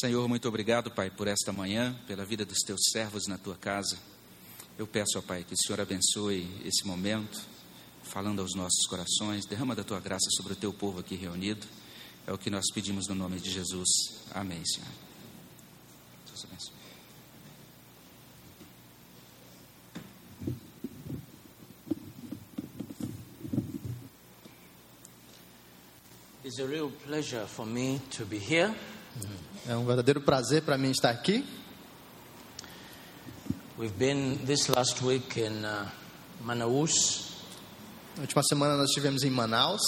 Senhor, muito obrigado, Pai, por esta manhã, pela vida dos teus servos na tua casa. Eu peço, ó Pai, que o Senhor abençoe esse momento, falando aos nossos corações, derrama da tua graça sobre o teu povo aqui reunido. É o que nós pedimos no nome de Jesus. Amém, Senhor. Deus abençoe. It's a real pleasure for me to be here. É um verdadeiro prazer para mim estar aqui. We've been this last week in uh, Manaus, Na última semana nós estivemos em Manaus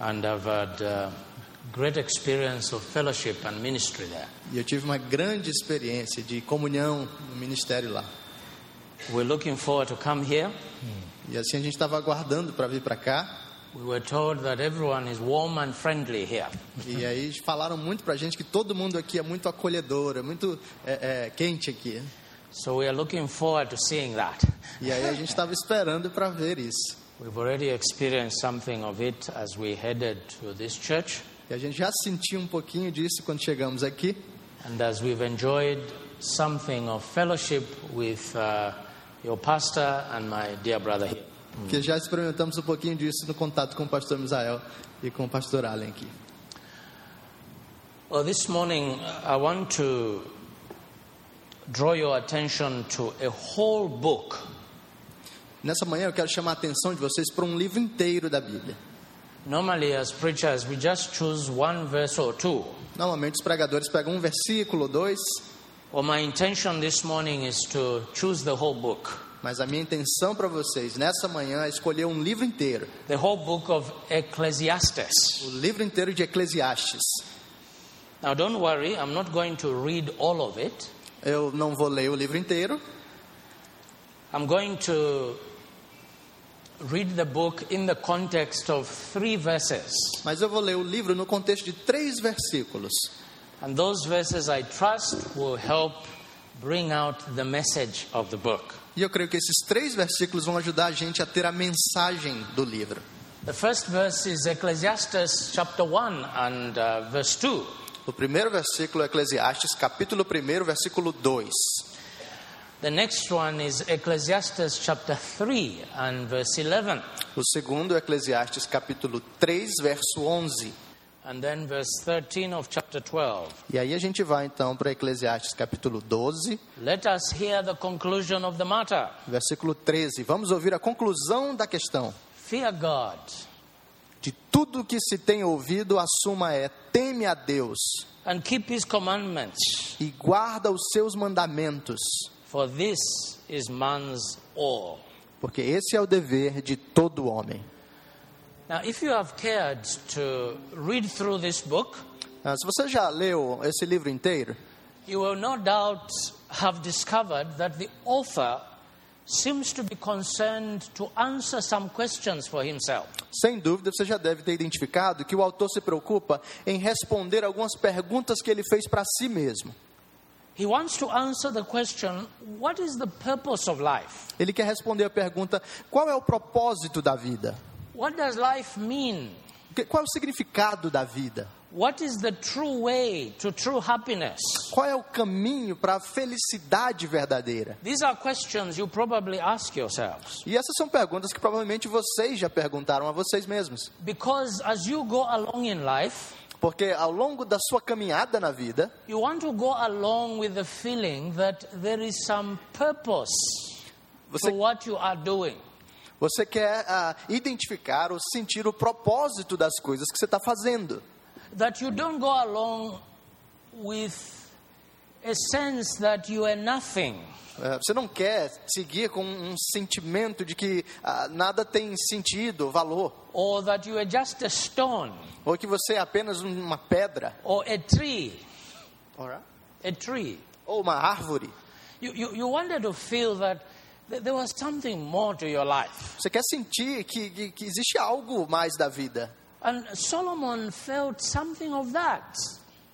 and I've had uh, great experience of fellowship and ministry there. e eu tive uma grande experiência de comunhão no ministério lá. We're looking forward to come here. E assim a gente estava aguardando para vir para cá. We were told that everyone is warm and friendly here. E aí falaram muito para a gente que todo mundo aqui é muito acolhedor, é muito é, é, quente aqui. So we are looking forward to seeing that. E aí a gente estava esperando para ver isso. We've already experienced something of it as we headed to this church, E a gente já sentiu um pouquinho disso quando chegamos aqui. and as we've enjoyed something of fellowship with uh, your pastor and my dear brother here. Que já experimentamos um pouquinho disso no contato com o pastor Misael e com o pastor Allen aqui. Well, this morning I want to draw your attention to a whole book. Nessa manhã eu quero chamar a atenção de vocês para um livro inteiro da Bíblia. Normally, as preachers, we just choose one verse or two. Normalmente os pregadores pegam um versículo, dois, Well, my intention this morning is to choose the whole book, mas a minha intenção para vocês nessa manhã é escolher um livro inteiro, the whole book of Ecclesiastes. o livro inteiro de Eclesiastes. Now, don't worry, I'm not going to read all of it. Eu não vou ler o livro inteiro, I'm going to read the book in the context of three verses. mas eu vou ler o livro no contexto de três versículos. And those verses I trust will help bring out the message of the book. E eu creio que esses três versículos vão ajudar a gente a ter a mensagem do livro. The first verse is Ecclesiastes chapter 1 and uh, verse 2. O primeiro versículo é Eclesiastes, capítulo 1, versículo 2. The next one is Ecclesiastes chapter 3 and verse 11. O segundo é Eclesiastes, capítulo 3, verso 11. And then verse 13 of chapter 12. E aí a gente vai então para Eclesiastes, capítulo 12, Let us hear the conclusion of the matter. versículo 13. Vamos ouvir a conclusão da questão. Fear God De tudo que se tem ouvido, a suma é: teme a Deus and keep his commandments, e guarda os seus mandamentos, for this is man's all. porque esse é o dever de todo homem. Now, if you have cared to read through this book, Ah, se você já leu esse livro inteiro, you will no doubt have discovered that the author seems to be concerned to answer some questions for himself. sem dúvida você já deve ter identificado que o autor se preocupa em responder algumas perguntas que ele fez para si mesmo. He wants to answer the question what is the purpose of life? Ele quer responder a pergunta: qual é o propósito da vida? What does life mean? Qual é o significado da vida? What is the true way to true happiness? Qual é o caminho para a felicidade verdadeira? These are questions you probably ask yourselves. E essas são perguntas que provavelmente vocês já perguntaram a vocês mesmos. Because as you go along in life, Porque ao longo da sua caminhada na vida, you want to go along with the feeling that there is some purpose você, to what you are doing. Você quer ah, identificar ou sentir o propósito das coisas que você está fazendo. That you don't go along with a sense that you are nothing. Eh, Você não quer seguir com um sentimento de que ah, nada tem sentido, valor, Or that you are just a stone ou que você é apenas uma pedra, or a tree. A tree. ou uma árvore. You, you, you wanted to feel that th- there was something more to your life. Você quer sentir que, que, que existe algo mais da vida. And Solomon felt something of that.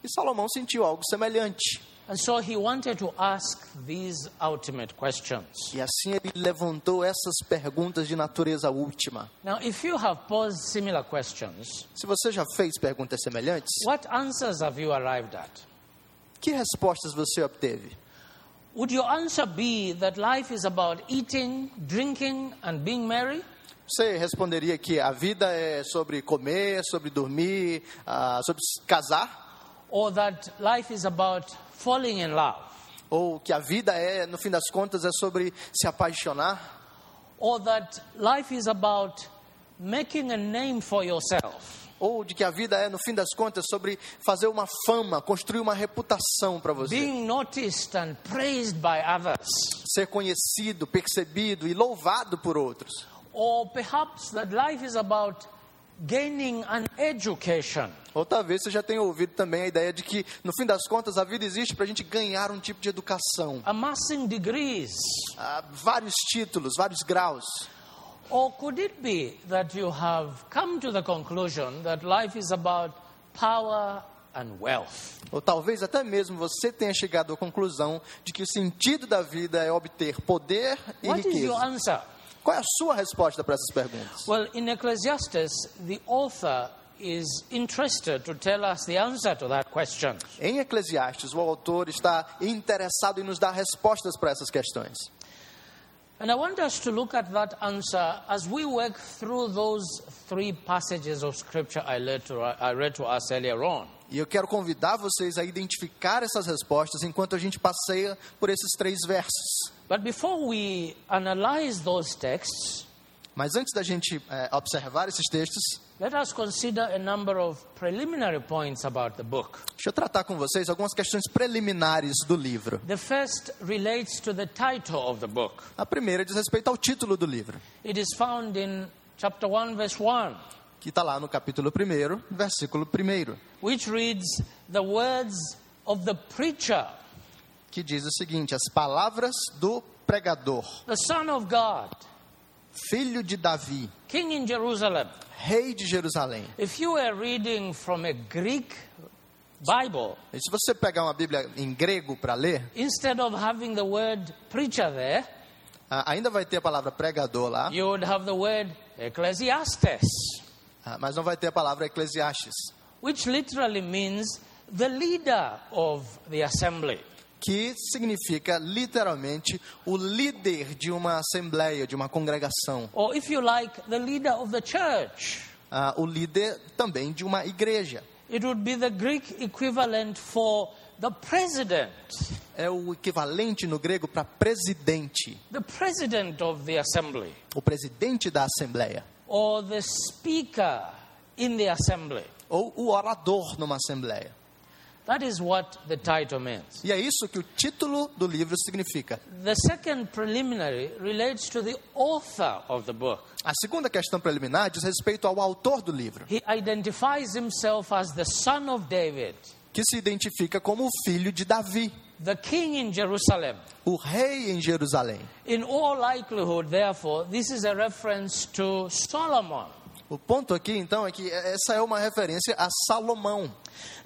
E Salomão sentiu algo semelhante. And so he wanted to ask these ultimate questions. E assim ele levantou essas perguntas de natureza última. Now, if you have posed similar questions, Se você já fez perguntas semelhantes, what answers have you arrived at? Que respostas você obteve? Would your answer be that life is about eating, drinking, and being merry? Você responderia que a vida é sobre comer, sobre dormir, ah, sobre casar? Or that life is about falling in love? Ou que a vida é, no fim das contas, é sobre se apaixonar? Or that life is about making a name for yourself? Ou de que a vida é, no fim das contas, sobre fazer uma fama, construir uma reputação para você? Being noticed and praised by others? Ser conhecido, percebido e louvado por outros? Or perhaps that life is about gaining an education? Ou talvez você já tenha ouvido também a ideia de que, no fim das contas, a vida existe para a gente ganhar um tipo de educação. amassing degrees? Ah, vários títulos, vários graus. Or could it be that you have come to the conclusion that life is about power and wealth? Ou talvez até mesmo você tenha chegado à conclusão de que o sentido da vida é obter poder e What is your riqueza. answer? Qual é a sua resposta para essas perguntas? Well, in Ecclesiastes, the author is interested to tell us the answer to that question. Em Eclesiastes, o autor está interessado em nos dar respostas para essas questões. And I want us to look at that answer as we work through those three passages of scripture I read to, I read to us earlier on. E eu quero convidar vocês a identificar essas respostas enquanto a gente passeia por esses três versos. But before we analyze those texts, Mas antes da gente eh, observar esses textos, let us consider a number of preliminary points about the book. deixa eu tratar com vocês algumas questões preliminares do livro. The first relates to the title of the book. A primeira diz respeito ao título do livro, It is found in chapter 1, verse 1, que está lá no capítulo 1, versículo 1, which reads, The words of the preacher, que diz o seguinte: As palavras do pregador, the Son of God, filho de Davi, King in Jerusalem. rei de Jerusalém. If you were reading from a Greek Bible, E se você pegar uma Bíblia em grego para ler, instead of having the word preacher there, ainda vai ter a palavra pregador lá, you would have the word Ecclesiastes, ah, mas não vai ter a palavra Eclesiastes, which literally means the leader of the assembly. Que significa literalmente o líder de uma assembleia, de uma congregação, Or if you like, the leader of the church. Ah, o líder também de uma igreja. It would be the Greek equivalent for the president, É o equivalente no grego para presidente, the president of the assembly, o presidente da assembleia, or the speaker in the assembly. ou o orador numa assembleia. That is what the title means. E é isso que o título do livro significa. The second preliminary relates to the author of the book. A segunda questão preliminar diz respeito ao autor do livro, He identifies himself as the son of David, que se identifica como o filho de Davi, the king in Jerusalem. o rei em Jerusalém. In all likelihood, therefore, this is a reference to Solomon. O ponto aqui, então, é que essa é uma referência a Salomão.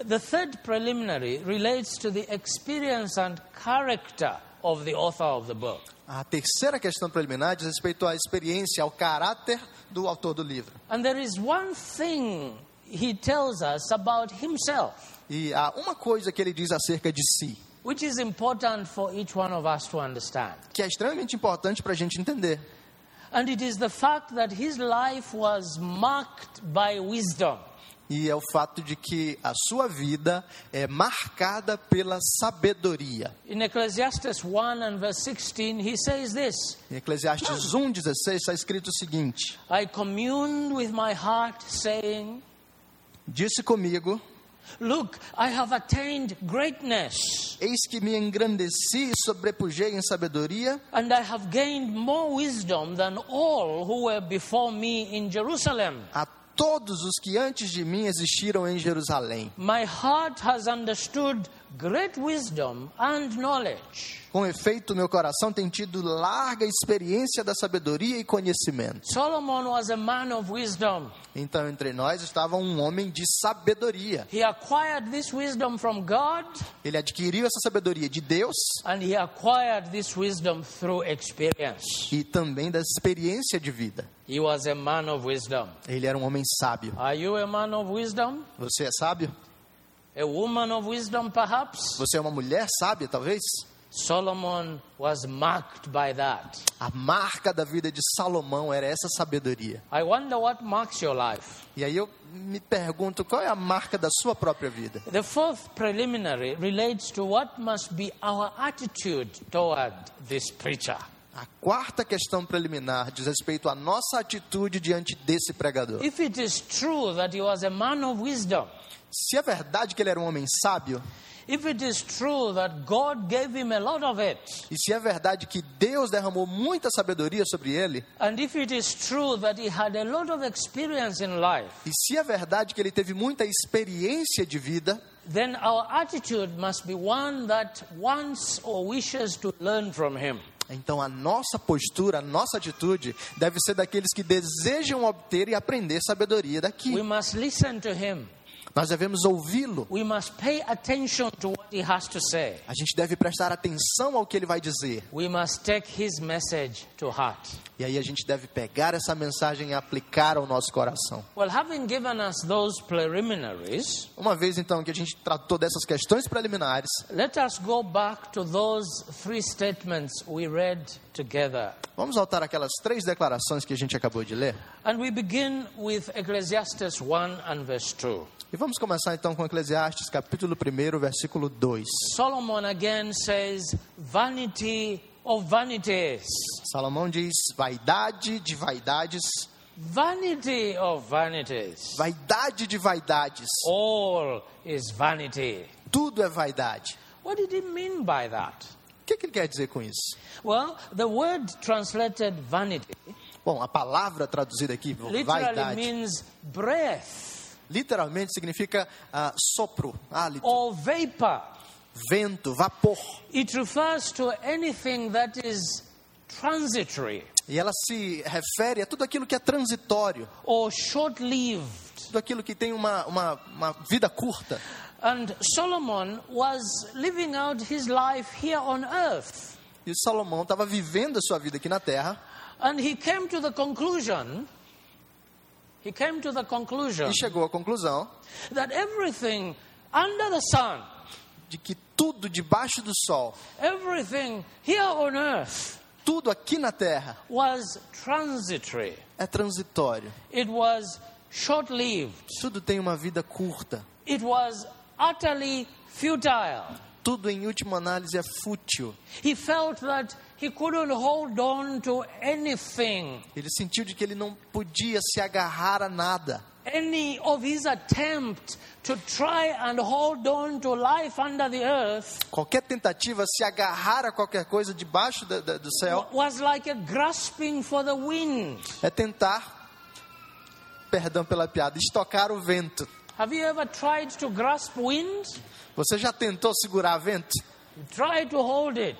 The third preliminary relates to the experience and character of the author of the book. A terceira questão preliminar diz respeito à experiência, ao caráter do autor do livro. And there is one thing he tells us about himself, E há uma coisa que ele diz acerca de si, which is important for each one of us to understand. que é extremamente importante para a gente entender. And it is the fact that his life was marked by wisdom. E é o fato de que a sua vida é marcada pela sabedoria. In Ecclesiastes 1 and verse 16, he says this Em Eclesiastes 1,16 está escrito o seguinte: I communed with my heart, saying, Disse comigo: Look, I have attained greatness, Eis que me engrandeci e sobrepujei em sabedoria, and I have gained more wisdom than all who were before me in Jerusalem. a todos os que antes de mim existiram em Jerusalém. My heart has understood great wisdom and knowledge. Com efeito, meu coração tem tido larga experiência da sabedoria e conhecimento. Solomon was a man of wisdom. Então, entre nós estava um homem de sabedoria. He acquired this wisdom from God, Ele adquiriu essa sabedoria de Deus and he acquired this wisdom through experience. e também da experiência de vida. He was a man of wisdom. Ele era um homem sábio. Are you a man of wisdom? Você é sábio? A woman of wisdom, perhaps? Você é uma mulher sábia, talvez? Solomon was marked by that. A marca da vida de Salomão era essa sabedoria. I wonder what marks your life. E aí eu me pergunto qual é a marca da sua própria vida. The fourth preliminary relates to what must be our attitude toward this preacher. A quarta questão preliminar diz respeito à nossa atitude diante desse pregador. If it is true that he was a man of wisdom, Se é verdade que ele era um homem sábio, if it is true that God gave him a lot of it, e se é verdade que Deus derramou muita sabedoria sobre ele, and if it is true that he had a lot of experience in life, e se é verdade que ele teve muita experiência de vida, then our attitude must be one that wants or wishes to learn from him. então a nossa postura, a nossa atitude deve ser daqueles que desejam obter e aprender sabedoria daqui. We must listen to him. Nós devemos ouvi-lo. We must pay attention to what he has to say. A gente deve prestar atenção ao que ele vai dizer. We must take his message to heart. E aí a gente deve pegar essa mensagem e aplicar ao nosso coração. Well, having given us those preliminaries, Uma vez então que a gente tratou dessas questões preliminares, let us go back to those three statements we read together. vamos voltar àquelas três declarações que a gente acabou de ler. And we begin with Ecclesiastes 1 and verse 2. E vamos começar então com Eclesiastes, capítulo 1, versículo 2. Solomon again says, Vanity of vanities. Salomão diz: vaidade de vaidades, Vanity of vanities. vaidade de vaidades. All is vanity. Tudo é vaidade. What did he mean by that? O que, que ele quer dizer com isso? Well, the word translated vanity Bom, a palavra traduzida aqui, literally vaidade, means breath literalmente significa ah, sopro, hálito, or vapor. vento, vapor. It refers to anything that is transitory E ela se refere a tudo aquilo que é transitório, or short lived. tudo aquilo que tem uma, uma, uma vida curta. And Solomon was living out his life here on earth. E Salomão estava vivendo a sua vida aqui na terra And he came to the conclusion, he came to the conclusion e chegou à conclusão that everything under the sun, de que tudo debaixo do sol, everything here on earth tudo aqui na terra was transitory. é transitório. It was short lived. Tudo tem uma vida curta. It was utterly futile. Tudo em última análise é fútil. He felt that he couldn't hold on to anything. Ele sentiu de que ele não podia se agarrar a nada. Any of his attempt to try and hold on to life under the earth Qualquer tentativa se agarrar a qualquer coisa debaixo da- do céu was like a grasping for the wind. é tentar, perdão pela piada, estocar o vento. Have you ever tried to grasp wind? Você já tentou segurar vento? Try to hold it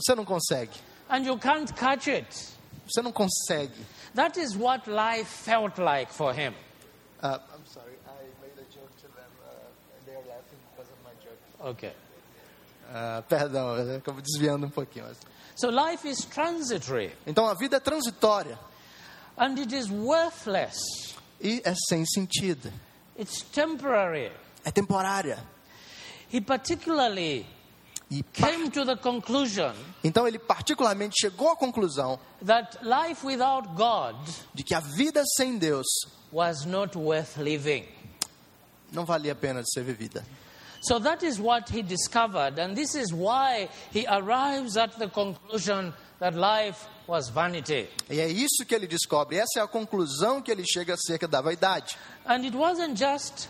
Você não consegue. and you can't catch it. Você não consegue. That is what life felt like for him. Uh, I'm sorry, I made a joke to them. Uh, they are laughing because of my joke. Okay. Uh, perdão, eu acabo desviando um pouquinho. mas- So life is transitory Então a vida é transitória and it is worthless. e é sem sentido. It's temporary. É temporária. He particularly E came to the conclusion então ele particularmente chegou à conclusão that life without God de que a vida sem Deus was not worth living. não valia a pena de ser vivida. So that is what he discovered, and this is why he arrives at the conclusion that life was vanity. E é isso que ele descobre. Essa é a conclusão que ele chega acerca da vaidade. And it wasn't just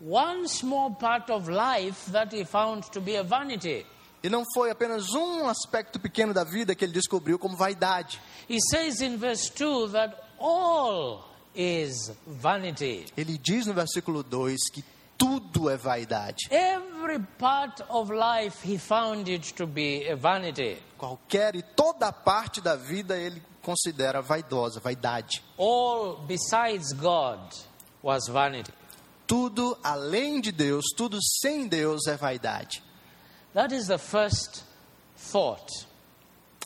one small part of life that he found to be a vanity. E não foi apenas um aspecto pequeno da vida que ele descobriu como vaidade. He says in verse 2 that all is vanity. Ele diz no versículo 2 que tudo é vaidade. Every part of life he found it to be a vanity. Qualquer e toda parte da vida ele considera vaidosa, vaidade. All besides God was vanity. Tudo além de Deus, tudo sem Deus é vaidade. That is the first thought.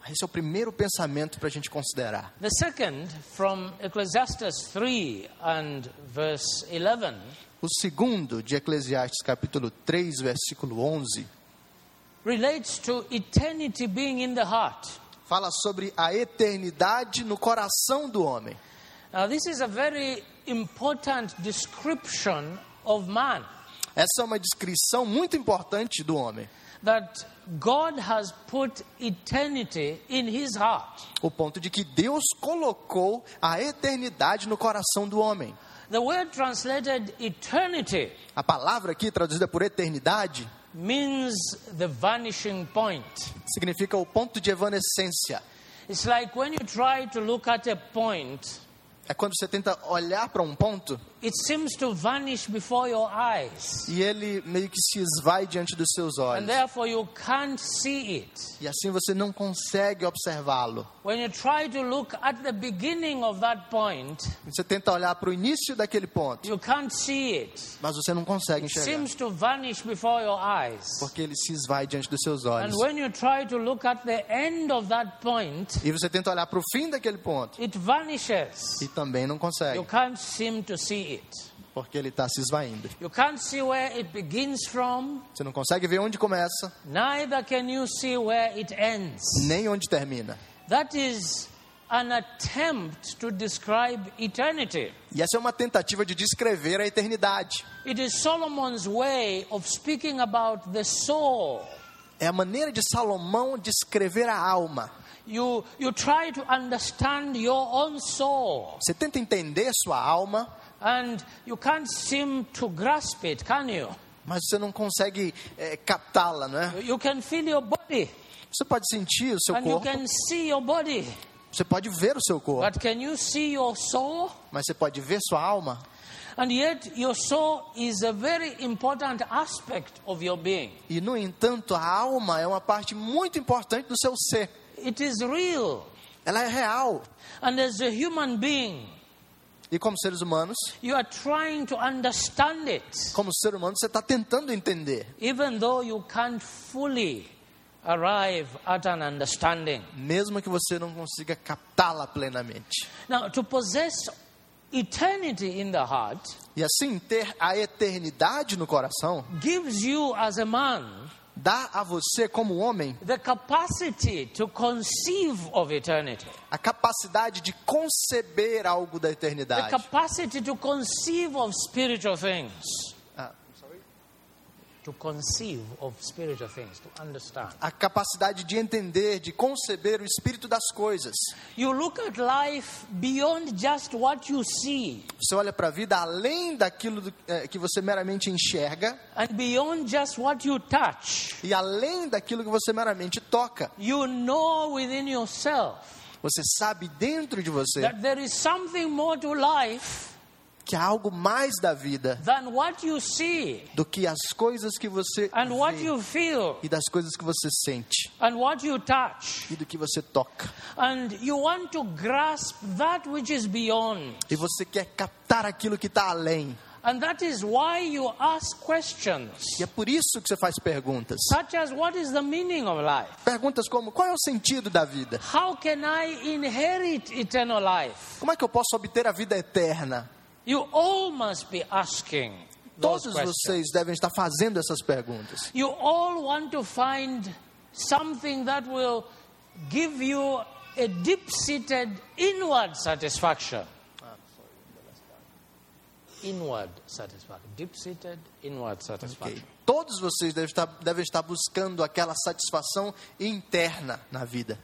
Esse é o primeiro pensamento para a gente considerar. The second, from Ecclesiastes 3 and verse 11, O segundo, de Eclesiastes, capítulo 3, versículo 11, relates to eternity being in the heart. fala sobre a eternidade no coração do homem. Now, this is a very important description of man Essa é uma descrição muito importante do homem. That God has put eternity in his heart. O ponto de que Deus colocou a eternidade no coração do homem. The word translated eternity A palavra aqui, traduzida por eternidade, means the vanishing point. significa o ponto de evanescência. It's like when you try to look at a point, É quando você tenta olhar para um ponto it seems to vanish before your eyes. e ele meio que se esvai diante dos seus And olhos. therefore you can't see it. E assim você não consegue observá-lo. Point, Você tenta olhar para o início daquele ponto, you can't see it. mas você não consegue It enxergar. seems to vanish before your eyes. Porque ele se esvai diante dos seus olhos. E você tenta olhar para o fim daquele ponto it vanishes. e também não You consegue, can't seem to see it. porque ele está se esvaindo. You can't see where it begins from, Você não consegue ver onde começa, neither can you see where it ends. nem onde termina. That is an attempt to describe eternity. E essa é uma tentativa de descrever a eternidade. It is Solomon's way of speaking about the soul. É a maneira de Salomão descrever a alma. You, you try to understand your own soul, Você tenta entender sua alma, and you can't seem to grasp it, can you? mas você não consegue é, captá-la, não é? You can feel your body, Você pode sentir o seu and you corpo, can see your body, você pode ver o seu corpo, but can you see your soul? mas você pode ver sua alma. And yet, your soul is a very important aspect of your being. E, no entanto, a alma é uma parte muito importante do seu ser. It is real. Ela é real. And as a human being, E como seres humanos, you are trying to understand it, como ser humano, você está tentando entender. even though you can't fully arrive at an understanding. Mesmo que você não consiga captá-la plenamente. Now, to possess eternity in the heart E assim, ter a eternidade no coração gives you, as a man, dá a você, como homem, the capacity to conceive of eternity, a capacidade de conceber algo da the eternidade. capacity to conceive of spiritual things. To conceive of spiritual things, to understand. A capacidade de entender, de conceber o espírito das coisas. You look at life beyond just what you see Você olha para a vida além daquilo do- eh, que você meramente enxerga and beyond just what you touch. e além daquilo que você meramente toca. You know within yourself Você sabe dentro de você that there is something more to life que há algo mais da vida than what you see do que as coisas que você vê feel e das coisas que você sente touch. e do que você toca. E você quer captar aquilo que está além. And that is why you ask questions, E é por isso que você faz perguntas. such as what is the meaning of life? Perguntas como: qual é o sentido da vida? How can I inherit eternal life? Como é que eu posso obter a vida eterna? You all must be asking those Todos vocês devem estar fazendo essas perguntas. You all want to find something that will give you a deep seated inward satisfaction. Inward satisfaction. Deep seated inward satisfaction. Todos vocês devem estar, devem estar buscando aquela satisfação interna na vida.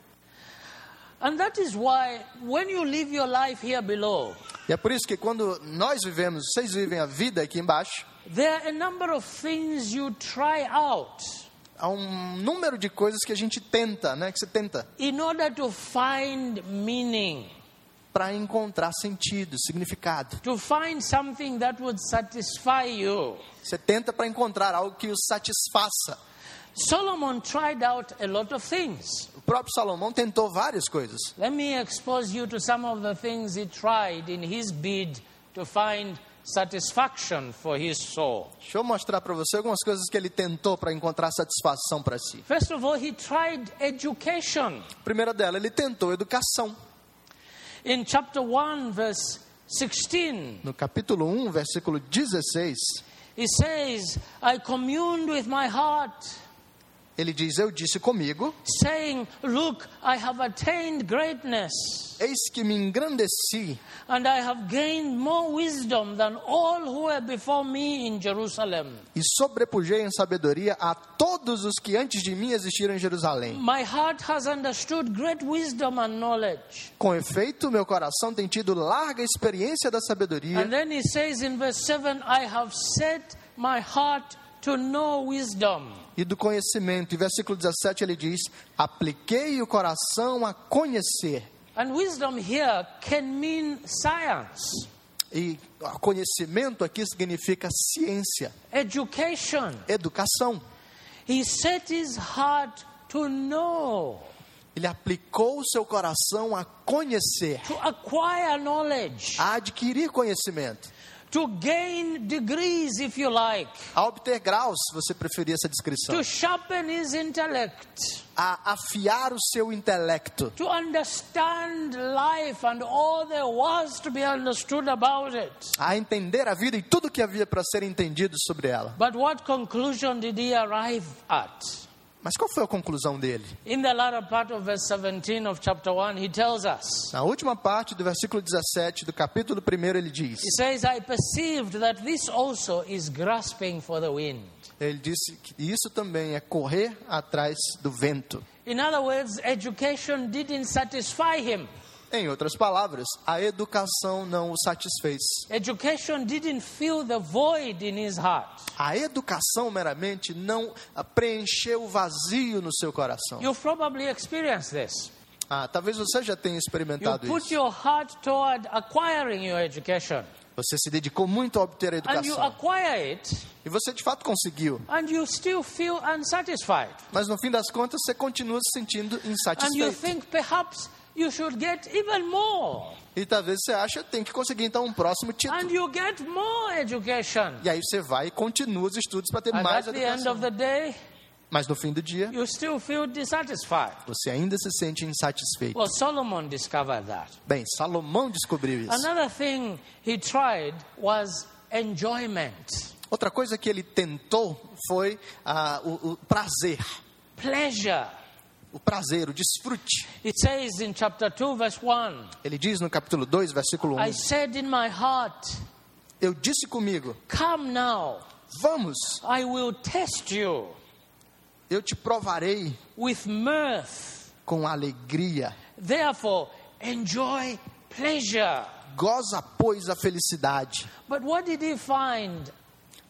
E é por isso que quando nós vivemos, vocês vivem a vida aqui embaixo, there are a number of things you try out há um número de coisas que a gente tenta, né? Que você tenta in order to find meaning, para encontrar sentido, significado. to find something that would satisfy you. Você tenta para encontrar algo que o satisfaça. Solomon tried out a lot of things. O próprio Salomão tentou várias coisas. Let me expose you to some of the things he tried in his bid to find satisfaction for his soul. Deixa eu mostrar para você algumas coisas que ele tentou para encontrar satisfação para si. First of all, he tried education. Primeira dela, ele tentou educação. In chapter 1, verse 16, No capítulo 1, versículo 16, he says, I communed with my heart, ele diz: Eu disse comigo, saying, Look, I have attained greatness, eis que me engrandeci and I have gained more wisdom than all who were before me in Jerusalem. e sobrepujei em sabedoria a todos os que antes de mim existiram em Jerusalém. My heart has understood great wisdom and knowledge. Com efeito, meu coração tem tido larga experiência da sabedoria. And then he says in verse 7 I have set my heart to know wisdom. E do conhecimento. E versículo 17 ele diz: Apliquei o coração a conhecer. And wisdom here can mean science, E conhecimento aqui significa ciência, education. educação. He set his heart to know, Ele aplicou o seu coração a conhecer, to acquire knowledge, a adquirir conhecimento, to gain degrees, if you like, a obter graus, se você preferir essa descrição, to sharpen his intellect, a afiar o seu intelecto, to understand life and all there was to be understood about it. a entender a vida e tudo que havia para ser entendido sobre ela. But what conclusion did he arrive at? Mas qual foi a conclusão dele? In the latter part of verse 17 of chapter 1, he tells us, Na última parte do versículo 17 do capítulo 1, ele diz: he says, I perceived that this also is grasping for the wind. Ele disse que isso também é correr atrás do vento. In other words, education didn't satisfy him. Em outras palavras, a educação não o satisfez. Education didn't fill the void in his heart. A educação meramente não ah, preencheu o vazio no seu coração. You've probably experienced this. Ah, talvez você já tenha You experimentado put isso. your heart toward acquiring your education, Você se dedicou muito a obter a and you educação. acquire it, E você de fato conseguiu. and you still feel unsatisfied. Mas no fim das contas, você continua se sentindo you insatisfeito. You should get even more. E talvez você acha tem que conseguir então um próximo And título. you get more education. E aí você vai e continua os estudos para ter And mais at the end educação. of the day, Mas no fim do dia, you still feel dissatisfied. você ainda se sente insatisfeito. Well, Solomon discovered that. Bem, Salomão descobriu isso. Another thing he tried was enjoyment, Outra coisa que ele tentou foi ah, o, o prazer. pleasure. O prazer, o desfrute. It says in chapter 2, verse 1 Ele diz no capítulo 2, versículo 1: I said in my heart, Eu disse comigo, Come now, vamos, I will test you eu te provarei with mirth. com alegria. Therefore, enjoy pleasure. Goza, pois, a felicidade. But what did he find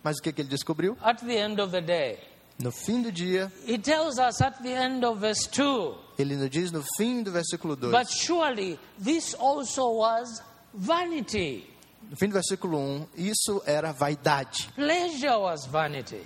Mas o que, que ele descobriu? at the end of the day? No fim do dia, He tells us at the end of verse 2 ele nos diz no fim do versículo 2. But surely this also was vanity. No fim do versículo 1, isso era vaidade. Pleasure was vanity.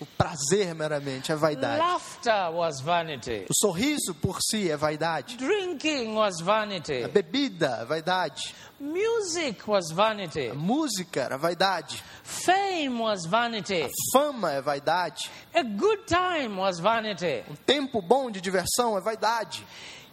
O prazer meramente é vaidade. Laughter was vanity. O sorriso por si é vaidade. Drinking was vanity. A bebida é vaidade. Music was vanity. A música era vaidade. Fame was vanity. Fama é vaidade. A good time was vanity. Um tempo bom de diversão é vaidade.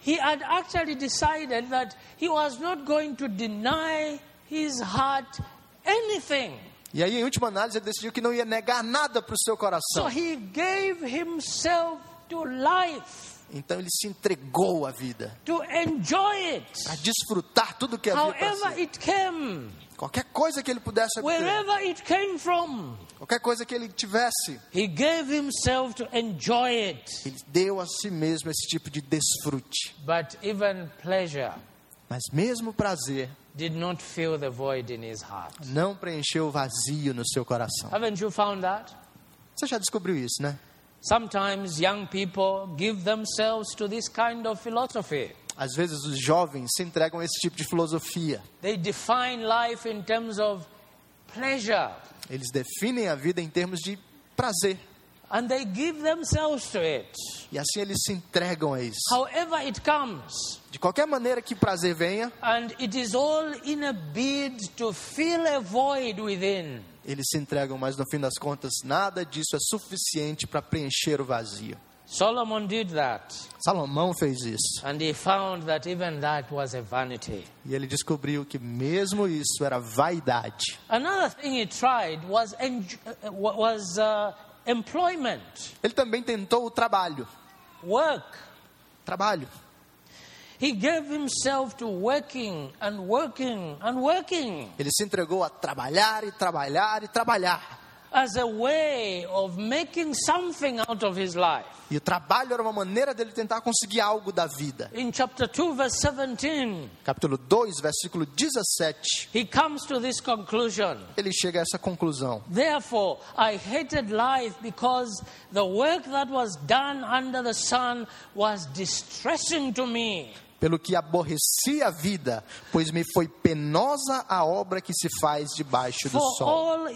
He had actually decided that he was not going to deny his heart anything. E aí, em última análise, ele decidiu que não ia negar nada para o seu So coração. he gave himself to life, Então ele se entregou à vida, to enjoy it, a desfrutar tudo que havia para si. it came, Qualquer coisa que ele pudesse obter, wherever it came from. qualquer coisa que ele tivesse, He gave himself to enjoy it. ele deu a si mesmo esse tipo de desfrute. But even pleasure Mas mesmo prazer did not fill the void in his heart. não preencheu o vazio no seu coração. Haven't you found that? Você já descobriu isso, né? Sometimes young people give themselves to this kind of philosophy. Às vezes os jovens se entregam a esse tipo de filosofia. They define life in terms of pleasure Eles definem a vida em termos de prazer. And they give themselves to it. E assim eles se entregam a isso. However, it comes. De qualquer maneira que prazer venha, And it is all in a bid to fill a void within. eles se entregam, mas no fim das contas, nada disso é suficiente para preencher o vazio. Solomon did that, Salomão fez isso. and he found that even that was a vanity. E ele descobriu que mesmo isso era vaidade. Another thing he tried was, uh, was uh, employment, Ele também tentou o trabalho. work. Trabalho. He gave himself to working and working and working Ele se entregou a trabalhar e trabalhar e trabalhar. As a way of making something out of his life. E o trabalho era uma maneira dele tentar conseguir algo da vida. In chapter 2, verse 17, Capítulo 2, versículo 17, he comes to this conclusion. ele chega a essa conclusão. Therefore, I hated life because the work that was done under the sun was distressing to me. Pelo que aborreci a vida, pois me foi penosa a obra que se faz debaixo do For sol.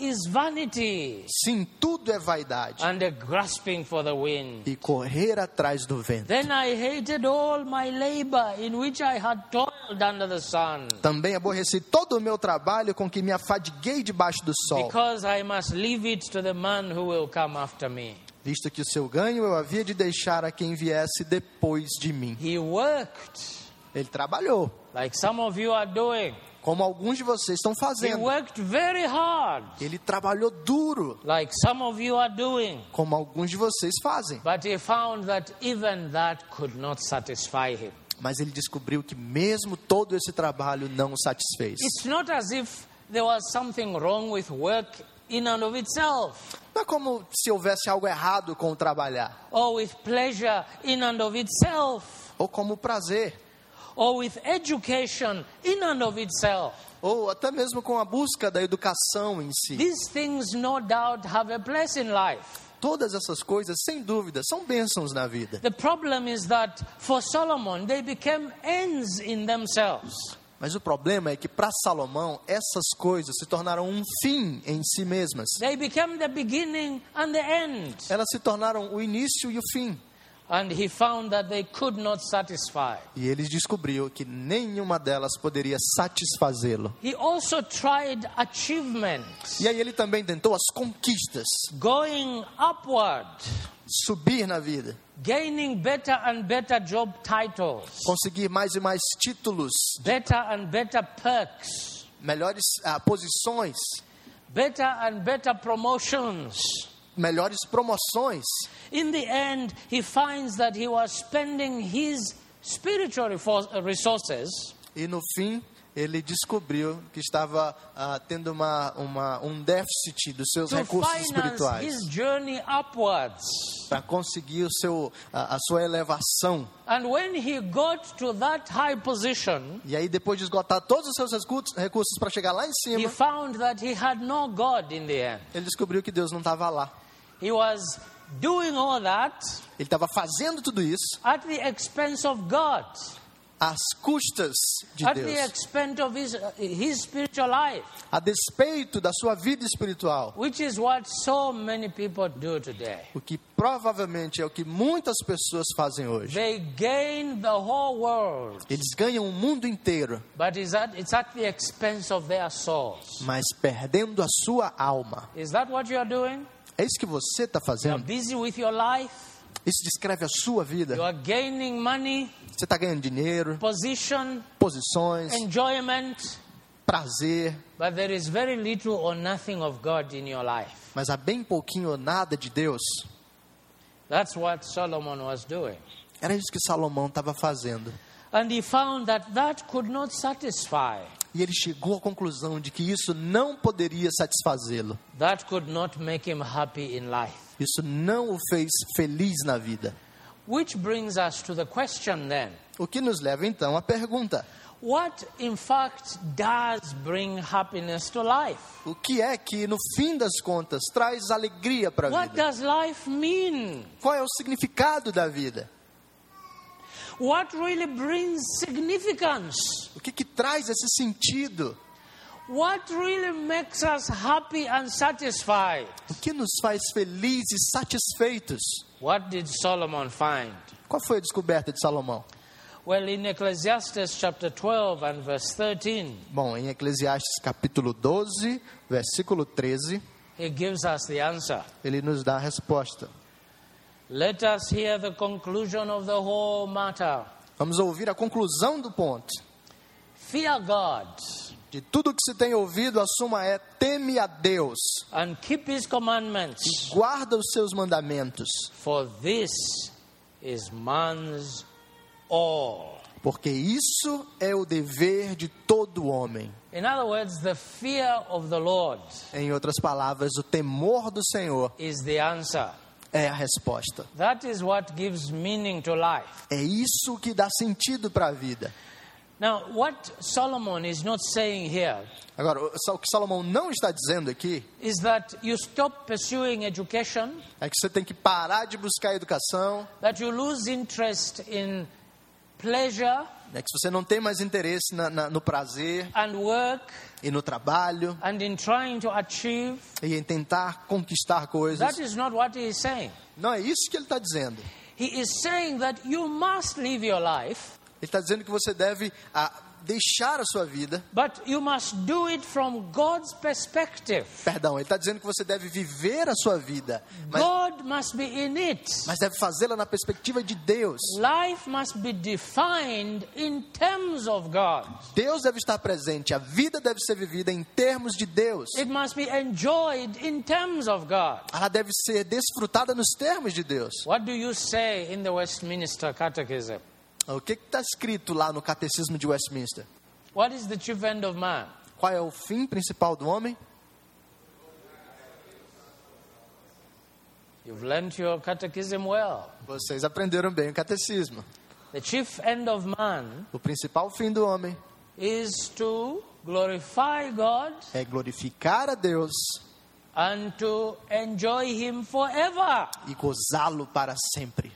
Sim, tudo é vaidade. and a grasping for the wind. E correr atrás do vento. Then I hated all my labor in which I had toiled under the sun, Também aborreci todo o meu trabalho com que me afadiguei debaixo do sol, because I must leave it to the man who will come after me. Visto que o seu ganho eu havia de deixar a quem viesse depois de mim. He worked Ele trabalhou, like some of you are doing. como alguns de vocês estão He fazendo. worked very hard Ele trabalhou duro, like some of you are doing. como alguns de vocês fazem. But he found that even that could not satisfy him. Mas ele descobriu que mesmo todo esse trabalho não o satisfez. It's not as if there was something wrong with work in and of itself, Não é como se houvesse algo errado com o trabalhar, or with pleasure in and of itself, ou como prazer, or with education in and of itself. ou até mesmo com a busca da educação em si. These things, no doubt, have a place in life. Todas essas coisas, sem dúvida, são bênçãos na vida. The problem is that for Solomon, they became ends in themselves. Mas o problema é que para Salomão, essas coisas se tornaram um fim em si mesmas. They became the beginning and the end. Elas se tornaram o início e o fim. And he found that they could not satisfy. E ele descobriu que nenhuma delas poderia satisfazê-lo. He also tried achievement, E aí ele também tentou as conquistas, going upward, subir na vida, gaining better and better job titles, conseguir mais e mais títulos, better and better perks, melhores ah, posições, better and better promotions. Melhores promoções. In the end, he finds that he was spending his spiritual refor- resources E no fim, ele descobriu que estava ah, tendo uma, uma, um déficit dos seus recursos espirituais para conseguir o seu, a, a sua elevação. And when he got to that high position, E aí, depois de esgotar todos os seus recursos, para chegar lá em he cima, found that he had no God in the end. ele descobriu que Deus não estava lá. He was doing all that Ele estava fazendo tudo isso at the expense of God, às custas de at the Deus, expense of his, his spiritual life, a despeito da sua vida espiritual. which is what so many people do today. O que provavelmente é o que muitas pessoas fazem hoje. They gain the whole world, Eles ganham o mundo inteiro, but it's at, it's at the expense of their souls. mas perdendo a sua alma. Is that what you are doing? É isso que você está fazendo? busy with your life, Isso descreve a sua you vida. are gaining money, Você está ganhando dinheiro, position, posições, enjoyment, prazer, but there is very little or nothing of God in your life. mas há bem pouquinho ou nada de Deus. That's what Solomon was doing. Era isso que Salomão estava fazendo. And he found that that could not satisfy. E ele chegou à conclusão de que isso não poderia satisfazê-lo. That could not make him happy in life. Isso não o fez feliz na vida. Which brings us to the question then O que nos leva então à pergunta: what, in fact, does bring happiness to life? o que é que no fim das contas traz alegria para a What vida? does life mean? Qual é o significado da vida? What really brings significance? O que, que traz esse sentido? What really makes us happy and satisfied? O que nos faz felizes e satisfeitos? What did Solomon find? Qual foi a descoberta de Salomão? Well, in Ecclesiastes chapter 12 and verse 13, Bom, em Eclesiastes capítulo 12, versículo 13, he gives us the answer. ele nos dá a resposta. Let us hear the conclusion of the whole matter. Vamos ouvir a conclusão do ponto. Fear God De tudo que se tem ouvido, a suma é: teme a Deus, and keep his commandments, guarda os seus mandamentos, for this is man's all. porque isso é o dever de todo homem. In other words, the fear of the Lord Em outras palavras, o temor do Senhor is the answer. É a resposta. That is what gives meaning to life. É isso que dá sentido para a vida. Now, what Solomon is not saying here Agora, o que Salomão não está dizendo aqui is that you stop pursuing education, é que você tem que parar de buscar educação, that you lose interest in pleasure é que você não tem mais interesse na- na- no prazer and work e no trabalho and in trying to achieve. e em tentar conquistar coisas. Não é isso que ele está dizendo. He is saying that you must live your life, Ele está dizendo que você deve ah, deixar a sua vida. but you must do it from God's perspective. Perdão, ele está dizendo que você deve viver a sua vida, mas, God must be in it. mas deve fazê-la na perspectiva de Deus. Life must be defined in terms of God. Deus deve estar presente, a vida deve ser vivida em termos de Deus. It must be enjoyed in terms of God. Ela deve ser desfrutada nos termos de Deus. What do you say in the Westminster Catechism? O que está escrito lá no Catecismo de Westminster? What is the chief end of man? Qual é o fim principal do homem? You've learnt your catechism well. Vocês aprenderam bem o catecismo. The chief end of man O principal fim do homem is to glorify God é glorificar a Deus and to enjoy Him forever. e gozá-lo para sempre.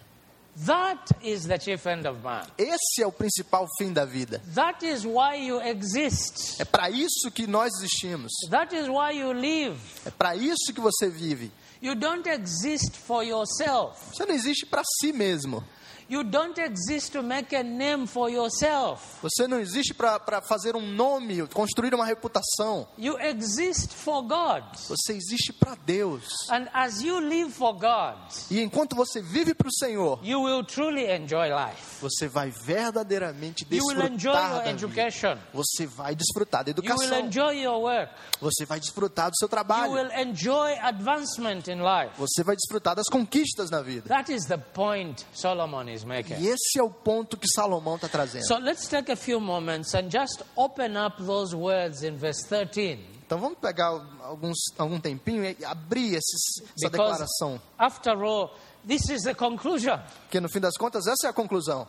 That is the chief end of man. Esse é o principal fim da vida. That is why you exist. É para isso que nós existimos. That is why you live. É para isso que você vive. You don't exist for yourself. Você não existe para si mesmo. You don't exist to make a name for yourself. Você não existe para fazer um nome, construir uma reputação. You exist for God. Você existe para Deus. And as you live for God, E enquanto você vive para o Senhor, you will truly enjoy life. você vai verdadeiramente You will enjoy desfrutar your da vida. education. Você vai desfrutar da You will educação. enjoy your work. Você vai desfrutar do seu You trabalho. will enjoy advancement in life. Você vai desfrutar das conquistas na vida. That is the point Solomon is E making. esse é o ponto que Salomão está trazendo. So let's take a few moments and just open up those words in verse 13. Então vamos pegar alguns, algum tempinho e abrir esses, essa Because, declaração. after all, this is the conclusion. Porque no fim das contas, essa é a conclusão.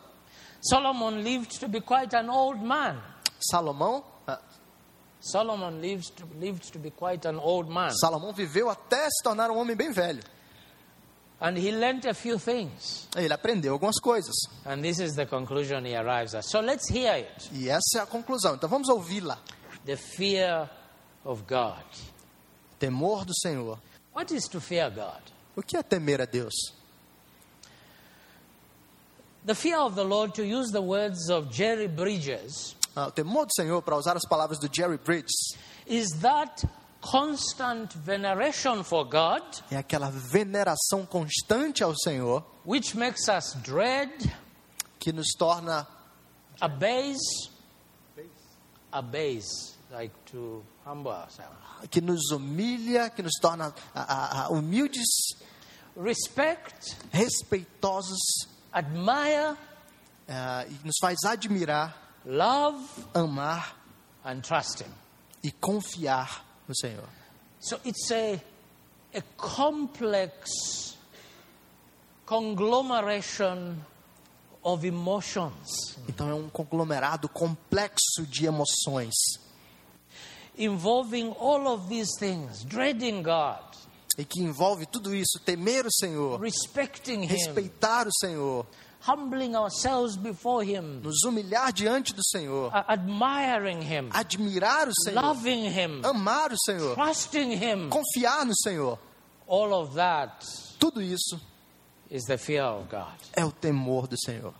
Solomon lived to be quite an old man. Salomão, ah, Solomon lived to, lived to be quite an old man. Salomão viveu até se tornar um homem bem velho. And he learned a few things. Ele aprendeu algumas coisas. And this is the conclusion he arrives at. So let's hear it. E essa é a conclusão. Então vamos ouvi-la. The fear of God. Temor do Senhor. What is to fear God? O que é temer a Deus? The fear of the Lord, to use the words of Jerry Bridges, Ah, o temor do Senhor, para usar as palavras do Jerry Bridges, is that constant veneration for God, é aquela veneração constante ao Senhor which makes us dread, que nos torna abase, abase, like to humble ourselves, que nos humilha, que nos torna ah, ah, humildes, respect, respeitosos admire, ah, e nos faz admirar, love, amar and trust Him. e confiar no Senhor. So it's a, a complex conglomeration of emotions. Então é um conglomerado complexo de emoções. Involving all of these things dreading God, e que envolve tudo isso: temer o Senhor, Him, respeitar o Senhor, humbling ourselves before Him, nos humilhar diante do Senhor, admiring Him, admirar o Senhor, loving Him, amar o Senhor, trusting Him. confiar no Senhor. All of that Tudo isso is the fear of God. é o temor do Senhor.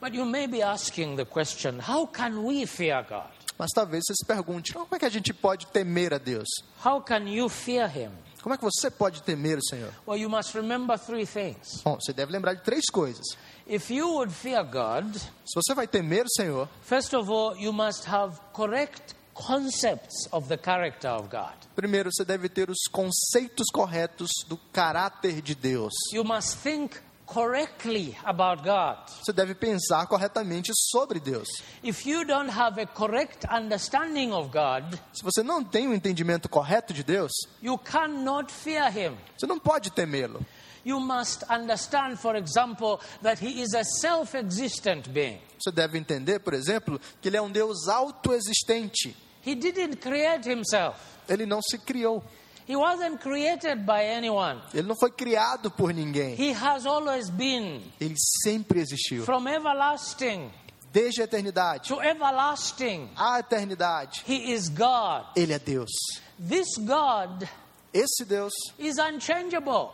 But you may be asking the question how can we fear God? Mas talvez você se pergunte: "Não, como é que a gente pode temer a Deus? How can you fear Him? Como é que você pode temer o Senhor? Well, you must remember three things. Bom, você deve lembrar de três coisas. If you would fear God, Se você vai temer o Senhor, first of all, you must have correct concepts of the character of God. primeiro você deve ter os conceitos corretos do caráter de Deus. You must think correctly about God. Você deve pensar corretamente sobre Deus. If you don't have a correct understanding of God, Se você não tem um entendimento correto de Deus, you cannot fear Him. você não pode temê-lo. You must understand, for example, that He is a self existent being. Você deve entender, por exemplo, que ele é um Deus autoexistente. He didn't create Himself, Ele não se criou. He wasn't created by anyone. Ele não foi criado por ninguém. He has always been, Ele sempre existiu. from everlasting Desde a eternidade to everlasting. à eternidade, He is God. ele é Deus. This God Esse Deus is unchangeable.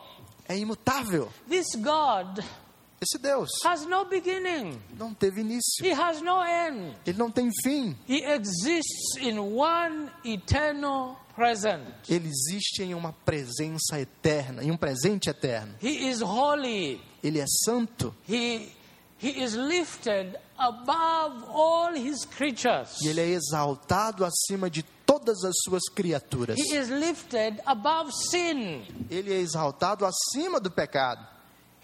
é imutável. This God Esse Deus has no beginning, não teve início. He has no end. Ele não tem fim. He exists in one eternal present. Ele existe em uma presença eterna, em um presente eterno. He is holy. Ele é santo He, he is lifted above all his creatures. e ele é exaltado acima de todas as suas criaturas. He is lifted above sin. Ele é exaltado acima do pecado.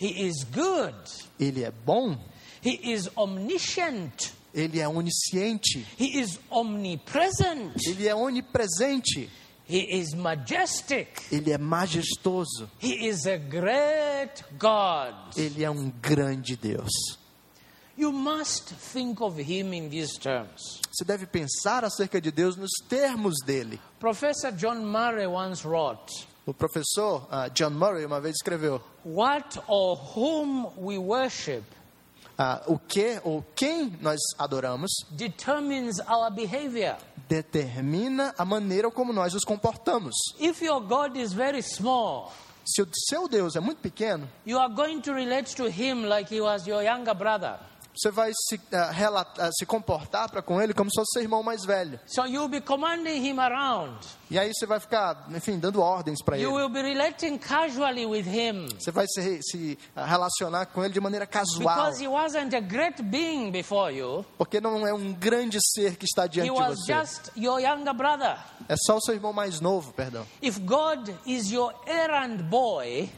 He is good. Ele é bom, He is omniscient. ele é onisciente, He is omnipresent. ele é onipresente, He is majestic. ele é majestoso, He is a great God. ele é um grande Deus. You must think of him in these terms. Você deve pensar acerca de Deus nos termos dele. Professor John Murray once wrote, O professor ah, John Murray uma vez escreveu: What or whom we worship ah, o que ou quem nós adoramos determines our behavior. determina a maneira como nós nos comportamos. If your God is very small, Se o seu Deus é muito pequeno, you are going to relate to him like he was your younger brother. Você vai se, ah, se comportar para com ele como se fosse seu irmão mais velho. So you'll be commanding him around. E aí você vai ficar, enfim, dando ordens para You ele. will be relating casually with him Você vai se, se ah, relacionar com ele de maneira casual, because he wasn't a great being before you. porque não é um grande ser que está He diante de was você. just your younger brother. É só o seu irmão mais novo, perdão. If God is your errand boy,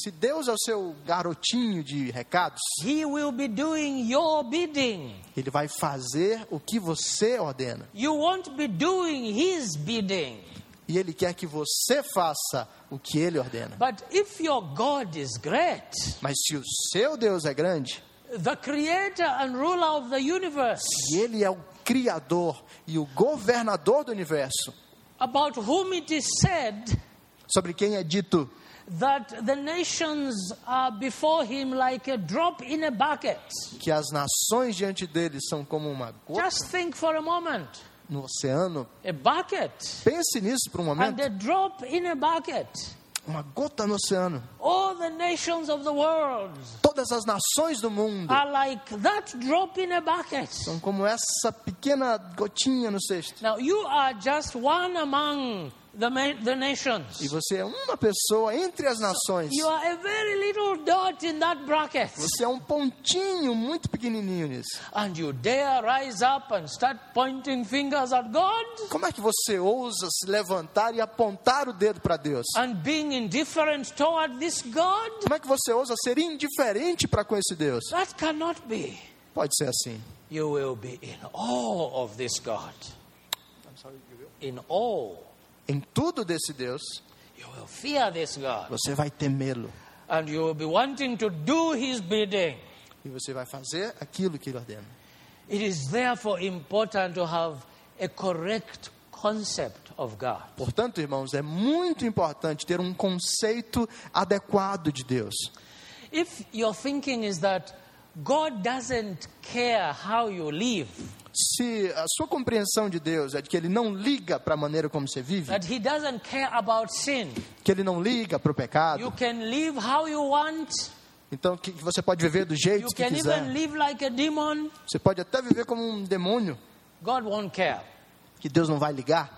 Se Deus é o seu garotinho de recados, he will be doing your bidding. ele vai fazer o que você ordena. You won't be doing his bidding. E ele quer que você faça o que ele ordena. But if your God is great, Mas se o seu Deus é grande, the creator and ruler of the universe, e ele é o criador e o governador do universo, about whom it is said sobre quem é dito that the nations are before him like a drop in a bucket. que as nações diante dele são como uma gota Just think for a moment. no oceano. A bucket Pense nisso por um and momento. a drop in a bucket. Uma gota no oceano. All the nations of the world Todas as nações do mundo are like that drop in a bucket. são como essa pequena gotinha no cesto. Now you are just one among the, the nations. E você é uma pessoa entre as nações. You are a very little dot in that bracket. Você é um pontinho muito pequenininho nisso. And you dare rise up and start pointing fingers at God Como é que você ousa se levantar e apontar o dedo para Deus? and being indifferent toward this God? Como é que você ousa ser indiferente para com esse Deus? That cannot be. Pode ser assim. You will be in awe of this God. In awe. Em tudo desse Deus, You will fear this God. você vai temê-lo. And you will be wanting to do his bidding. E você vai fazer aquilo que ele ordena. It is therefore important to have a correct concept of God. Portanto, irmãos, é muito importante ter um conceito adequado de Deus. If your thinking is that God doesn't care how you live, Se a sua compreensão de Deus é de que ele não liga para a maneira como você vive, that He doesn't care about sin, que ele não liga para o you pecado, can live how you want, então que você pode viver do you jeito que can quiser. even live like a demon, Você pode até viver como um demônio, God won't care. que Deus não vai ligar.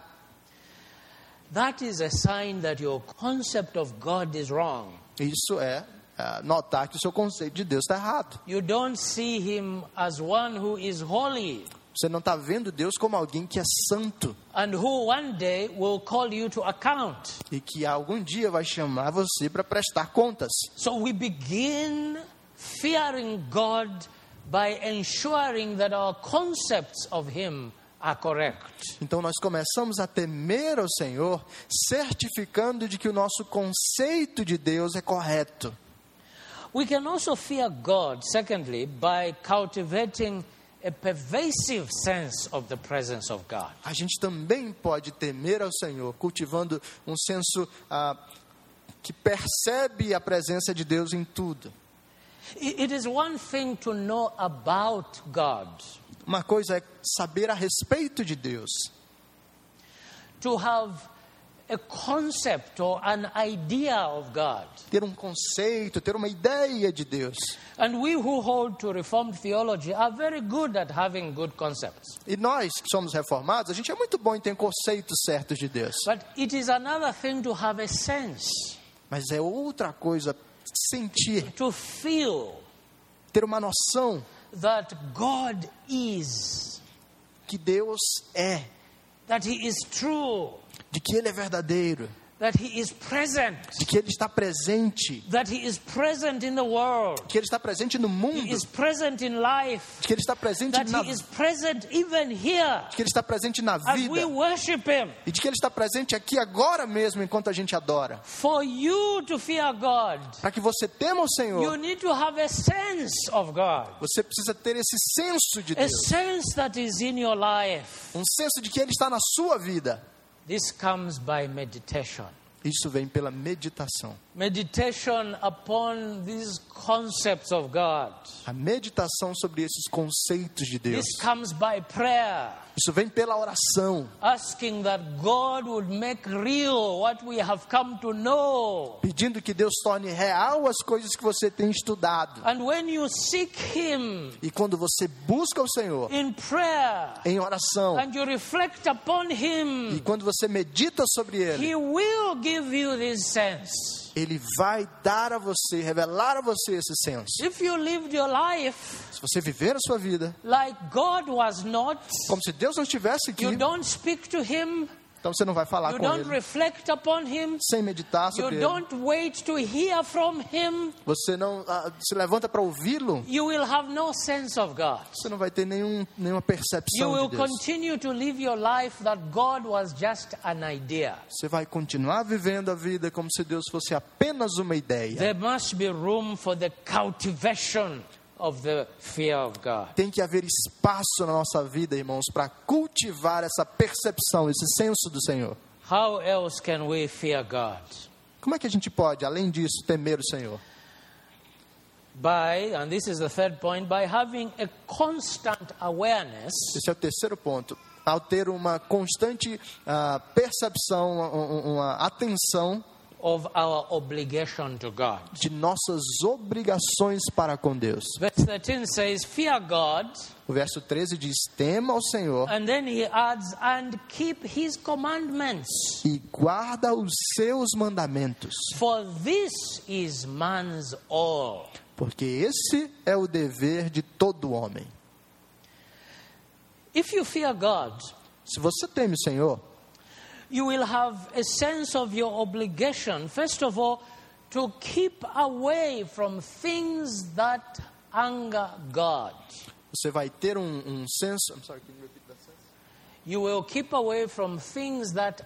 that is a sign that your concept of God is wrong. Isso é ah, notar que o seu conceito de Deus está errado. You don't see him as one who is holy Você não está vendo Deus como alguém que é santo and who one day will call you to account. e que algum dia vai chamar você para prestar contas. So we begin fearing God by ensuring that our concepts of him are correct. Então nós começamos a temer ao Senhor, certificando de que o nosso conceito de Deus é correto. We can also fear God, secondly, by cultivating a pervasive sense of the presence of God. A gente também pode temer ao Senhor, cultivando um senso ah, que percebe a presença de Deus em tudo. It is one thing to know about God, Uma coisa é saber a respeito de Deus, to have a concept or an idea of God. ter um conceito, ter uma ideia de Deus. And we who hold to Reformed theology are very good at having good concepts. E nós que somos reformados, a gente é muito bom em ter conceitos certos de Deus. But it is another thing to have a sense, Mas é outra coisa sentir, to feel ter uma noção that God is, que Deus é, that He is true, de que Ele é verdadeiro, that He is present, de que Ele está presente, that He is present in the world, que Ele está presente no He mundo, is present in life, de que Ele está presente that na He is present even here de que Ele está presente na as we vida worship Him. e de que Ele está presente aqui agora mesmo enquanto a gente adora. For you to fear God, Para que você tema o you Senhor, need to have a sense of God, você precisa ter esse senso de a Deus, sense that is in your life. um senso de que Ele está na sua vida. This comes by meditation. Isso vem pela meditação. Meditation upon these concepts of God. A meditação sobre esses conceitos de Deus. This comes by prayer, Isso vem pela oração, asking that God would make real what we have come to know. pedindo que Deus torne real as coisas que você tem estudado. And when you seek Him E quando você busca o Senhor in prayer em oração, and you reflect upon e Him, quando você medita sobre Ele, He will give you this sense. Ele vai dar a você, revelar a você esse senso. If you lived your life Se você viver a sua vida like God was not, como se Deus não estivesse aqui, you don't speak to Him, então você não vai falar you com don't Ele reflect upon Him, sem meditar you sobre Ele. don't wait to hear from Him, Você não ah, se levanta para ouvi-lo, you will have no sense of God. você não vai ter nenhum, nenhuma You percepção will de Deus. continue to live your life that God was just an idea. Você vai continuar vivendo a vida como se Deus fosse apenas uma ideia. There must be room for the cultivation of the fear of God. Tem que haver espaço na nossa vida, irmãos, para cultivar essa percepção, esse senso do Senhor. How else can we fear God? Como é que a gente pode, além disso, temer o Senhor? By, and this is the third point, by having a constant awareness Esse é o terceiro ponto. Ao ter uma constante ah, percepção, uma, uma atenção of our obligation to God. de nossas obrigações para com Deus. Verse 13 says, Fear God, O verso 13 diz: tema ao Senhor and then he adds, and keep his commandments. e guarda os seus mandamentos, For this is man's all. porque esse é o dever de todo homem. If you fear God, Se você teme o Senhor, you will have a sense of your obligation, first of all, to keep away from things that anger God. você vai ter um, um senso. I'm sorry, can you repeat that sentence? You will keep away from things that.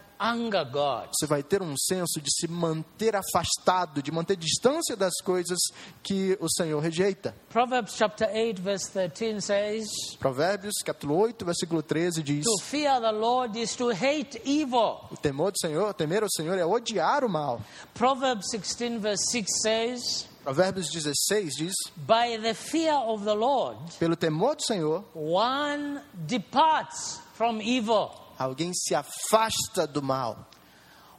Você vai ter um senso de se manter afastado, de manter distância das coisas que o Senhor rejeita. Proverbs chapter 8, verse 13 says, Provérbios, capítulo 8, versículo 13 diz: To fear the Lord is to hate evil. O temor do Senhor, temer ao Senhor é odiar o mal. Proverbs 16, verse 6 says, Provérbios 16 diz: By the fear of the Lord, Pelo temor do Senhor, one departs from evil. Alguém se afasta do mal.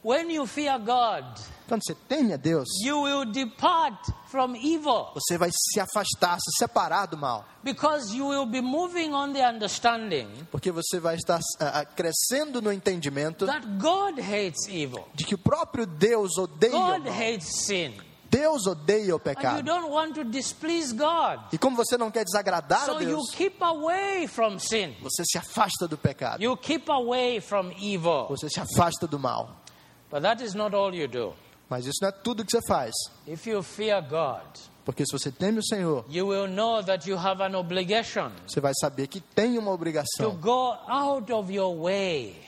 When you fear God, Quando você teme a Deus, you will depart from evil você vai se afastar, se separar do mal. because you will be moving on the understanding Porque você vai estar ah, crescendo no entendimento that God hates evil. de que o próprio Deus odeia o God mal. hates sin. Deus odeia o pecado. don't want to displease God. E como você não quer desagradar a So you Deus, keep away from sin. você se afasta do pecado. You keep away from evil. Você se afasta do mal. But that is not all you do. Mas isso não é tudo que você faz. If you fear God, Porque se você teme o Senhor, you will know that you have an obligation você vai saber que tem uma to obrigação go out of your way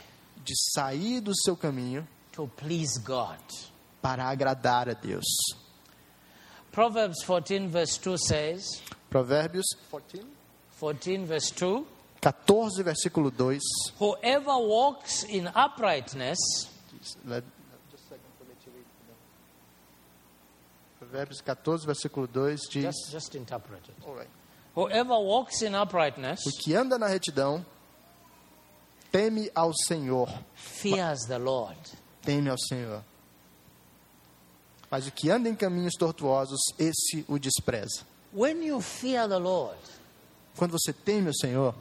de sair do seu caminho to please God. para agradar a Deus. Proverbs 14, verse 2 says, Provérbios 14, verse 2 14, versículo 2. Whoever walks in uprightness Let- Provérbios 14, versículo 2 diz: Just, just interpret it. Alright. Whoever walks in uprightness O que anda na retidão teme ao Senhor. fears the Lord. Teme ao Senhor. Mas o que anda em caminhos tortuosos, esse o despreza. When you fear the Lord, Quando você teme o Senhor,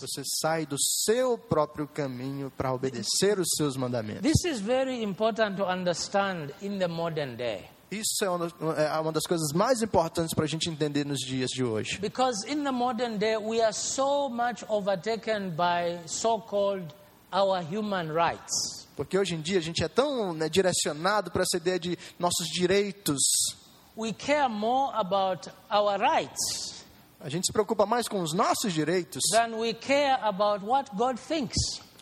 você sai do seu próprio caminho para obedecer os seus mandamentos. This is very important to understand in the modern day. Isso é uma das- é uma das coisas mais importantes para a gente entender nos dias de hoje. Because in the modern day, we are so much overtaken by so called our human rights. Porque hoje em dia a gente é tão né, direcionado para essa ideia de nossos direitos. We care more about our rights A gente se preocupa mais com os nossos direitos than we care about what God thinks.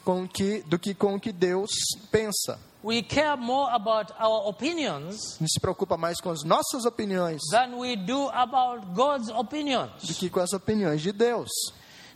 com que, do que com o que Deus pensa. We care more about our opinions A gente se preocupa mais com as nossas opiniões than we do about God's do opinions. que com as opiniões de Deus.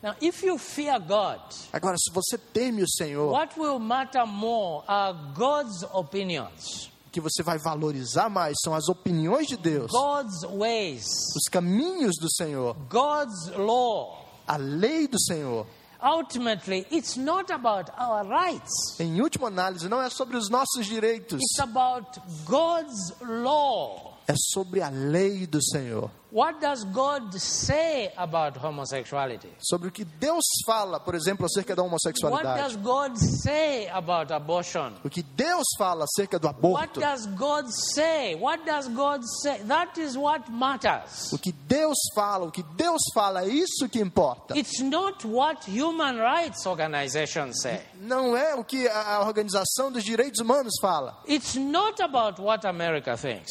Now, if you fear God, Agora, se você teme o Senhor, what will matter more are God's opinions, que você vai valorizar mais são as opiniões de Deus, God's ways, os caminhos do Senhor, God's law. a lei do Senhor. Ultimately, it's not about our rights. Em última análise, não é sobre os nossos direitos, It's about God's law. É sobre a lei do Senhor. What does God say about homosexuality? Sobre o que Deus fala, por exemplo, acerca da What does homossexualidade. God say about abortion? O que Deus fala acerca do What aborto. does God say? What does God say? That is what matters. O que Deus fala, o que Deus fala, é isso que importa. It's not what human rights organizations say. Não é o que a a Organização dos Direitos Humanos fala. It's not about what America thinks.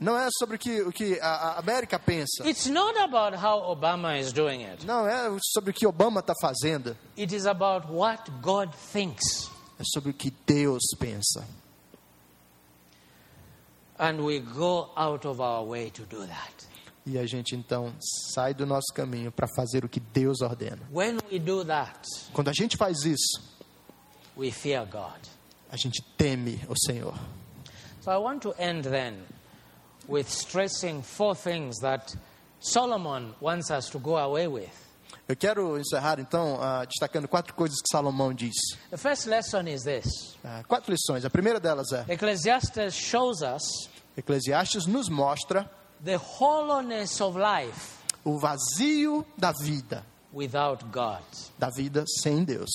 Não é sobre o que, o que a a América pensa. It's not about how Obama is doing it. Não é sobre o que Obama está fazendo. It is about what God thinks. É sobre o que Deus pensa. And we go out of our way to do that. E a gente então sai do nosso caminho para fazer o que Deus ordena. When we do that, Quando a gente faz isso, we fear God. a gente teme o Senhor. So I want to end then with stressing four things that Solomon wants us to go away with. Eu quero encerrar então ah, destacando quatro coisas que Salomão diz. The first lesson is this Ah, quatro lições. A primeira delas é: Ecclesiastes shows us Eclesiastes nos mostra the hollowness of life o vazio da vida, without God. da vida sem Deus.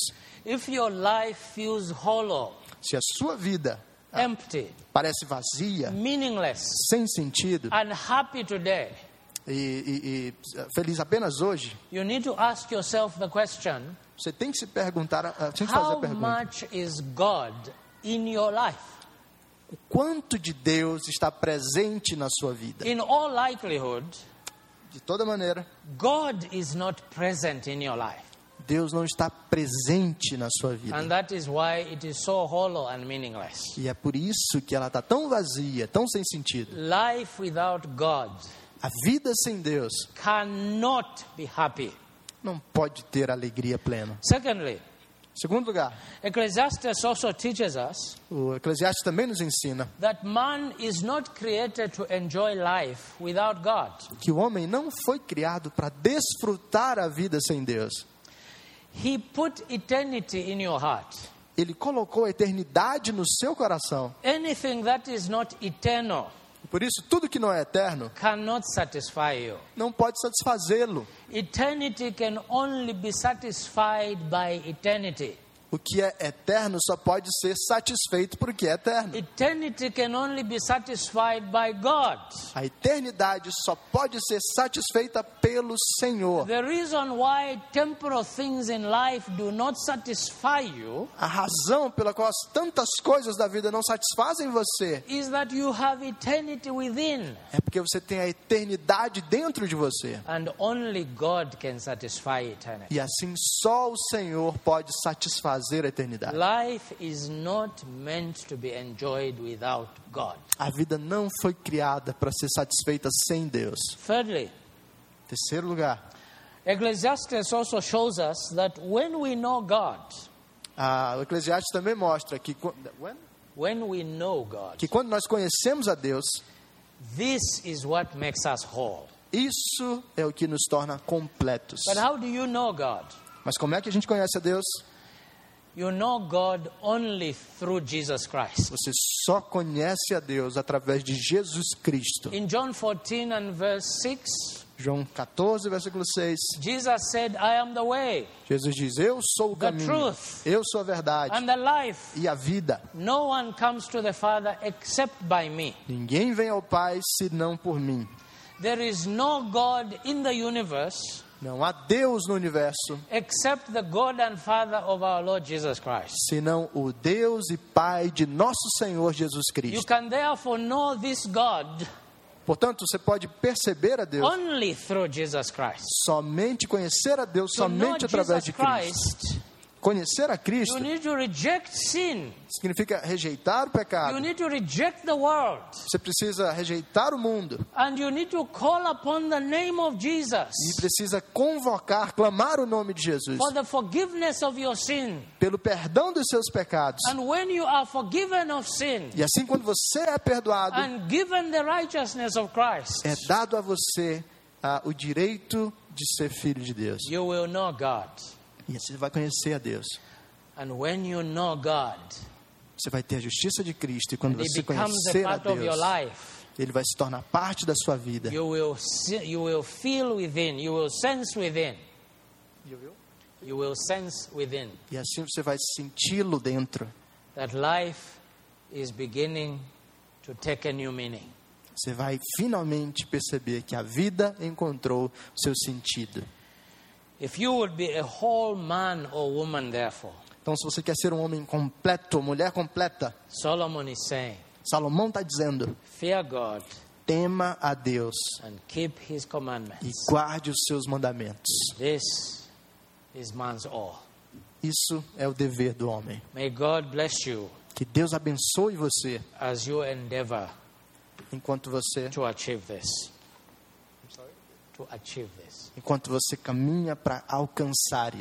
If your life feels hollow, Se a sua vida empty, parece vazia, meaningless, sem sentido. Unhappy today, e, e- e, feliz apenas hoje, you need to ask yourself the question você tem que se perguntar, ah, tem que fazer a how pergunta: much is God in your life? o quanto de Deus está presente na sua vida? In all likelihood, De toda maneira, God is not present in your life. Deus não está presente na sua vida. And that is why it is so hollow and meaningless. E é por isso que ela está tão vazia, tão sem sentido. Life without God A vida sem Deus cannot be happy. não pode ter alegria plena. Secondly, Segundo lugar, Ecclesiastes also teaches us o Eclesiastes também nos ensina that man is not created to enjoy life without God. que o homem não foi criado para desfrutar a vida sem Deus. He put eternity in your heart. Ele colocou a eternidade no seu coração. Anything that is not eternal Por isso, tudo que não é eterno cannot satisfy you. não pode satisfazê-lo. Eternity can only be satisfied by eternity. O que é eterno só pode ser satisfeito por que é eterno. Eternity can only be satisfied by God. A eternidade só pode ser satisfeita pelo Senhor. The reason why temporal things in life do not satisfy you A razão pela qual as tantas coisas da vida não satisfazem você is that you have eternity within. é porque você tem a eternidade dentro de você. And only God can satisfy eternity. E assim só o Senhor pode satisfazer a eternidade. Life is not meant to be enjoyed without God. A vida não foi criada para ser satisfeita sem Deus. Thirdly, Terceiro lugar, Ecclesiastes also shows us that when we know God, a, o Eclesiastes também mostra que, qu- when we know God, que quando nós conhecemos a Deus, this is what makes us whole. isso é o que nos torna completos. But how do you know God? Mas como é que a gente conhece a Deus? You know God only through Jesus Christ. Você só conhece a Deus através de Jesus Cristo. In John 14 and verse 6, João 14, versículo 6. Jesus said, I am the way Jesus diz: Eu sou o The caminho, truth. eu sou a verdade and the life. e a vida. No one comes to the Father except by me. Ninguém vem ao Pai senão por mim. There is no God in the universe Não há Deus no universo except the God and Father of our Lord Jesus Christ. senão o Deus e Pai de nosso Senhor Jesus You Cristo. can therefore know this God Portanto, você pode perceber a Deus only through Jesus Christ. somente conhecer a Deus somente através de Cristo. Conhecer a you Cristo need to reject sin. significa rejeitar o pecado. Você precisa rejeitar o mundo And you need to call upon the name of Jesus e precisa convocar, clamar o nome de Jesus pelo perdão dos seus pecados. And when you are forgiven of sin E assim, quando você é perdoado, é dado a você ah, o direito de ser filho de Deus. you will know God. E assim você vai conhecer a Deus. And when you know God, Você vai ter a justiça de Cristo. E quando você conhecer a Deus, life. Ele vai se tornar parte da sua vida. You will see, you will feel within, you will sense within. You will sense within E assim você vai senti-lo dentro. that life is beginning to take a new meaning. Você vai finalmente perceber que a vida encontrou seu sentido. If you would be a whole man or woman, therefore, Então, se você quer ser um homem completo, mulher completa, Solomon is saying, Salomão está dizendo: fear God tema a Deus and keep his e commandments. guarde os seus mandamentos. This is man's all. Isso é o dever do homem. May God bless you Que Deus abençoe você as you endeavor enquanto você to achieve this. To achieve this. Enquanto você caminha para alcançar